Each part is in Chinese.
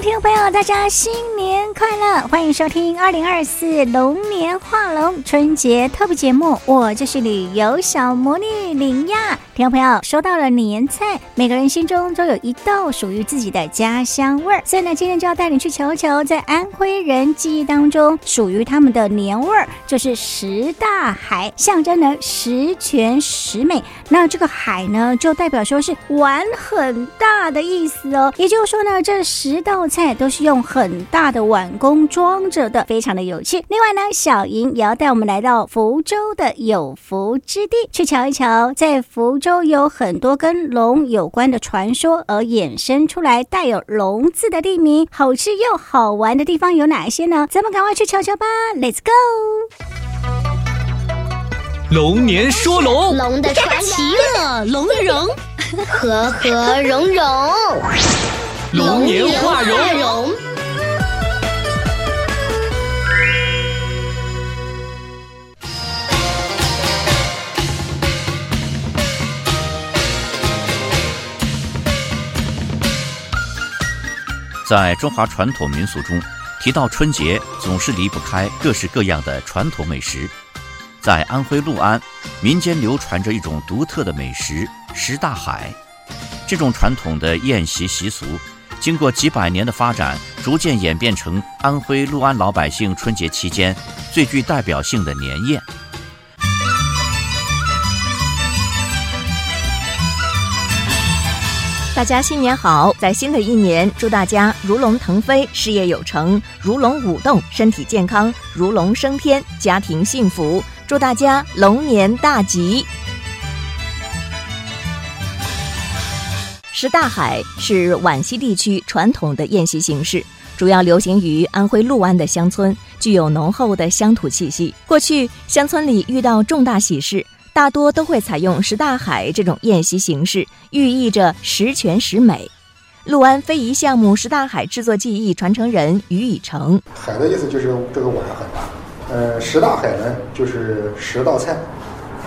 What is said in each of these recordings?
听众朋友，大家新年快乐！欢迎收听二零二四龙年画龙春节特别节目，我就是旅游小魔女林亚。听众朋友，说到了年菜，每个人心中都有一道属于自己的家乡味儿，所以呢，今天就要带你去瞧瞧，在安徽人记忆当中属于他们的年味儿，就是十大海，象征着十全十美。那这个海呢，就代表说是碗很大的意思哦，也就是说呢，这。十道菜都是用很大的碗公装着的，非常的有趣。另外呢，小莹也要带我们来到福州的有福之地，去瞧一瞧。在福州有很多跟龙有关的传说，而衍生出来带有“龙”字的地名，好吃又好玩的地方有哪些呢？咱们赶快去瞧瞧吧！Let's go！龙年说龙，龙的传奇，龙的融，和和融融。龙年画龙，在中华传统民俗中，提到春节总是离不开各式各样的传统美食。在安徽六安，民间流传着一种独特的美食——食大海。这种传统的宴席习俗。经过几百年的发展，逐渐演变成安徽六安老百姓春节期间最具代表性的年宴。大家新年好！在新的一年，祝大家如龙腾飞，事业有成；如龙舞动，身体健康；如龙升天，家庭幸福。祝大家龙年大吉！食大海是皖西地区传统的宴席形式，主要流行于安徽六安的乡村，具有浓厚的乡土气息。过去乡村里遇到重大喜事，大多都会采用食大海这种宴席形式，寓意着十全十美。六安非遗项目十大海制作技艺传承人于以成：海的意思就是这个碗很大，呃，十大海呢就是十道菜，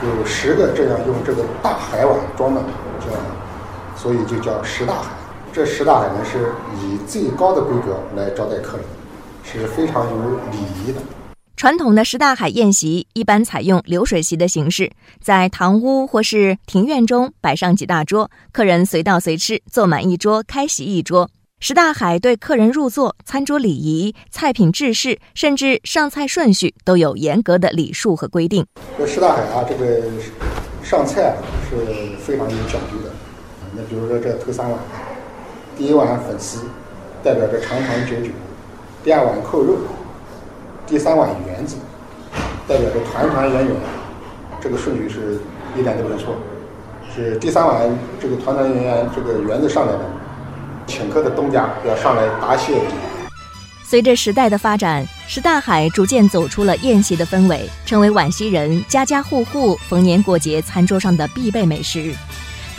有十个这样用这个大海碗装的这样。所以就叫十大海。这十大海呢，是以最高的规格来招待客人，是非常有礼仪的。传统的十大海宴席一般采用流水席的形式，在堂屋或是庭院中摆上几大桌，客人随到随吃，坐满一桌，开席一桌。食大海对客人入座、餐桌礼仪、菜品制式，甚至上菜顺序都有严格的礼数和规定。这食大海啊，这个上菜啊是非常有讲究的。那比如说这头三碗，第一碗粉丝，代表着长长久久；第二碗扣肉，第三碗圆子，代表着团团圆圆。这个顺序是一点都没错。是第三碗这个团团圆圆，这个圆子上来了，请客的东家要上来答谢。随着时代的发展，石大海逐渐走出了宴席的氛围，成为皖西人家家户户逢年过节餐桌上的必备美食。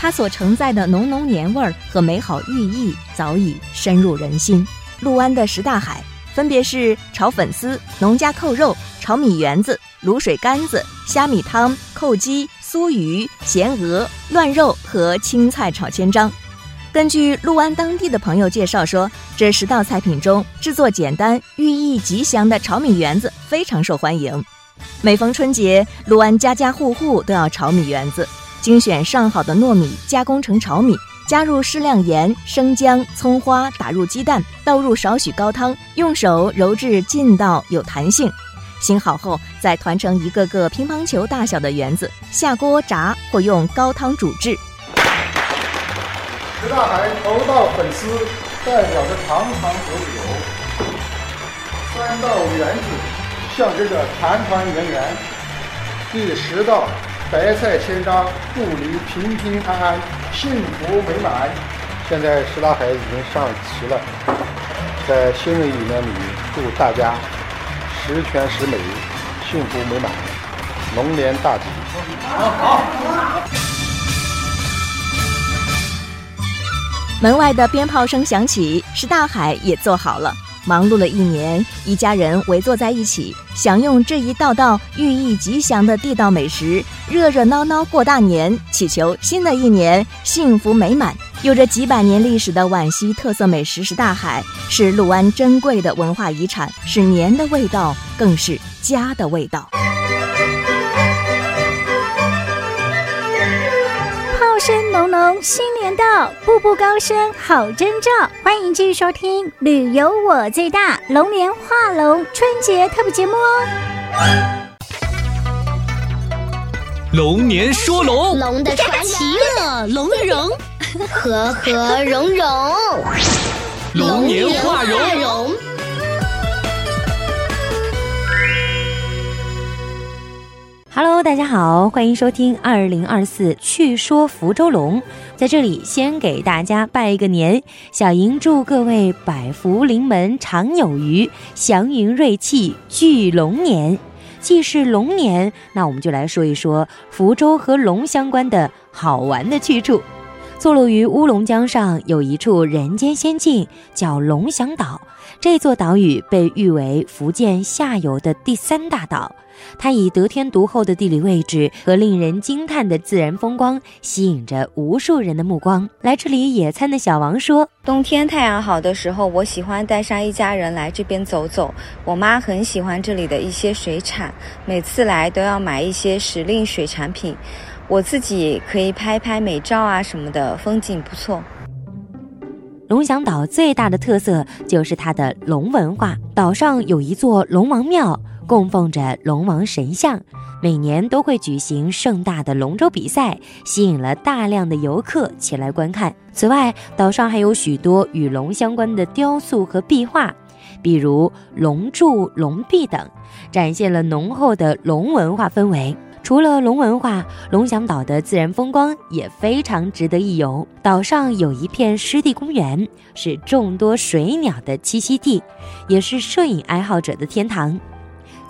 它所承载的浓浓年味儿和美好寓意早已深入人心。六安的十大海分别是炒粉丝、农家扣肉、炒米圆子、卤水干子、虾米汤、扣鸡、酥鱼、咸鹅、乱肉和青菜炒千张。根据六安当地的朋友介绍说，这十道菜品中制作简单、寓意吉祥的炒米圆子非常受欢迎。每逢春节，六安家家户户都要炒米圆子。精选上好的糯米，加工成炒米，加入适量盐、生姜、葱花，打入鸡蛋，倒入少许高汤，用手揉至劲道有弹性。醒好后，再团成一个个乒乓球大小的圆子，下锅炸或用高汤煮制。食大海头道粉丝代表着长长久久，三道圆子象征着团团圆圆，第十道。白菜千张，祝你平平安安、幸福美满。现在石大海已经上齐了，在新的一年里，祝大家十全十美、幸福美满、龙年大吉。好，好。门外的鞭炮声响起，石大海也做好了。忙碌了一年，一家人围坐在一起，享用这一道道寓意吉祥的地道美食，热热闹闹过大年，祈求新的一年幸福美满。有着几百年历史的皖西特色美食是大海，是六安珍贵的文化遗产，是年的味道，更是家的味道。声浓浓，新年到，步步高升好征兆。欢迎继续收听《旅游我最大》龙年画龙春节特别节目哦。龙年说龙，龙的传奇，乐融融，和和融融，龙年画龙。Hello，大家好，欢迎收听二零二四趣说福州龙。在这里先给大家拜一个年，小莹祝各位百福临门常有余，祥云瑞气聚龙年。既是龙年，那我们就来说一说福州和龙相关的好玩的去处。坐落于乌龙江上，有一处人间仙境，叫龙翔岛。这座岛屿被誉为福建下游的第三大岛。它以得天独厚的地理位置和令人惊叹的自然风光，吸引着无数人的目光。来这里野餐的小王说：“冬天太阳好的时候，我喜欢带上一家人来这边走走。我妈很喜欢这里的一些水产，每次来都要买一些时令水产品。我自己可以拍拍美照啊什么的，风景不错。”龙翔岛最大的特色就是它的龙文化，岛上有一座龙王庙。供奉着龙王神像，每年都会举行盛大的龙舟比赛，吸引了大量的游客前来观看。此外，岛上还有许多与龙相关的雕塑和壁画，比如龙柱、龙壁等，展现了浓厚的龙文化氛围。除了龙文化，龙翔岛的自然风光也非常值得一游。岛上有一片湿地公园，是众多水鸟的栖息地，也是摄影爱好者的天堂。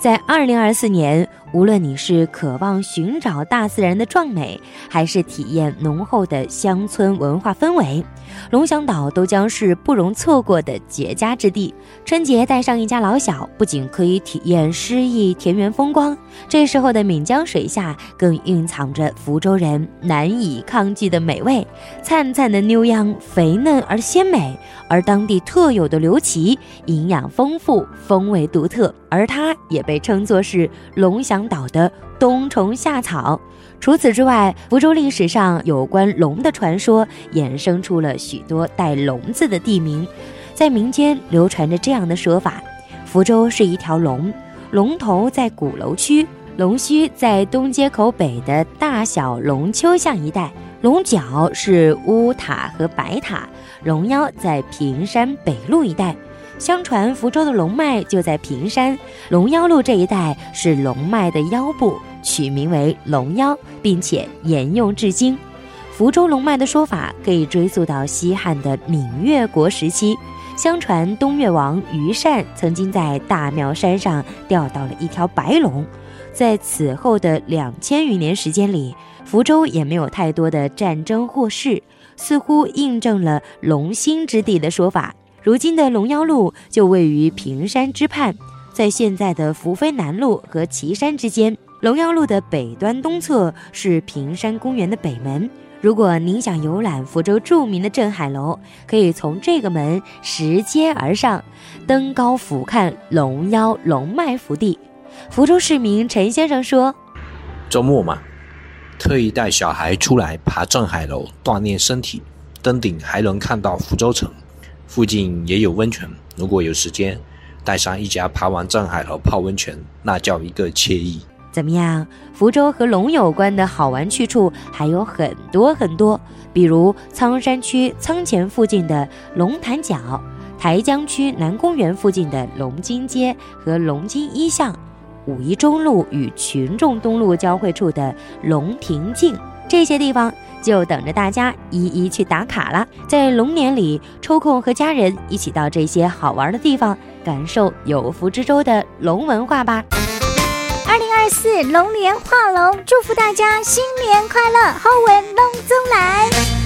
在二零二四年，无论你是渴望寻找大自然的壮美，还是体验浓厚的乡村文化氛围，龙翔岛都将是不容错过的绝佳之地。春节带上一家老小，不仅可以体验诗意田园风光，这时候的闽江水下更蕴藏着福州人难以抗拒的美味。灿灿的牛羊肥嫩而鲜美，而当地特有的刘鳍营养丰富，风味独特，而它也被称作是龙翔岛的冬虫夏草。除此之外，福州历史上有关龙的传说，衍生出了许多带“龙”字的地名。在民间流传着这样的说法：福州是一条龙，龙头在鼓楼区，龙须在东街口北的大小龙丘巷一带，龙角是乌塔和白塔，龙腰在屏山北路一带。相传福州的龙脉就在屏山龙腰路这一带，是龙脉的腰部，取名为龙腰，并且沿用至今。福州龙脉的说法可以追溯到西汉的闽越国时期。相传东越王于善曾经在大庙山上钓到了一条白龙。在此后的两千余年时间里，福州也没有太多的战争祸事，似乎印证了龙兴之地的说法。如今的龙腰路就位于屏山之畔，在现在的福飞南路和岐山之间。龙腰路的北端东侧是屏山公园的北门。如果您想游览福州著名的镇海楼，可以从这个门拾阶而上，登高俯瞰龙腰龙脉福地。福州市民陈先生说：“周末嘛，特意带小孩出来爬镇海楼锻炼身体，登顶还能看到福州城。”附近也有温泉，如果有时间，带上一家爬完镇海楼泡温泉，那叫一个惬意。怎么样？福州和龙有关的好玩去处还有很多很多，比如仓山区仓前附近的龙潭角，台江区南公园附近的龙津街和龙津一巷，五一中路与群众东路交汇处的龙亭径。这些地方就等着大家一一去打卡了。在龙年里，抽空和家人一起到这些好玩的地方，感受有福之州的龙文化吧。二零二四龙年画龙，祝福大家新年快乐，好运龙中来。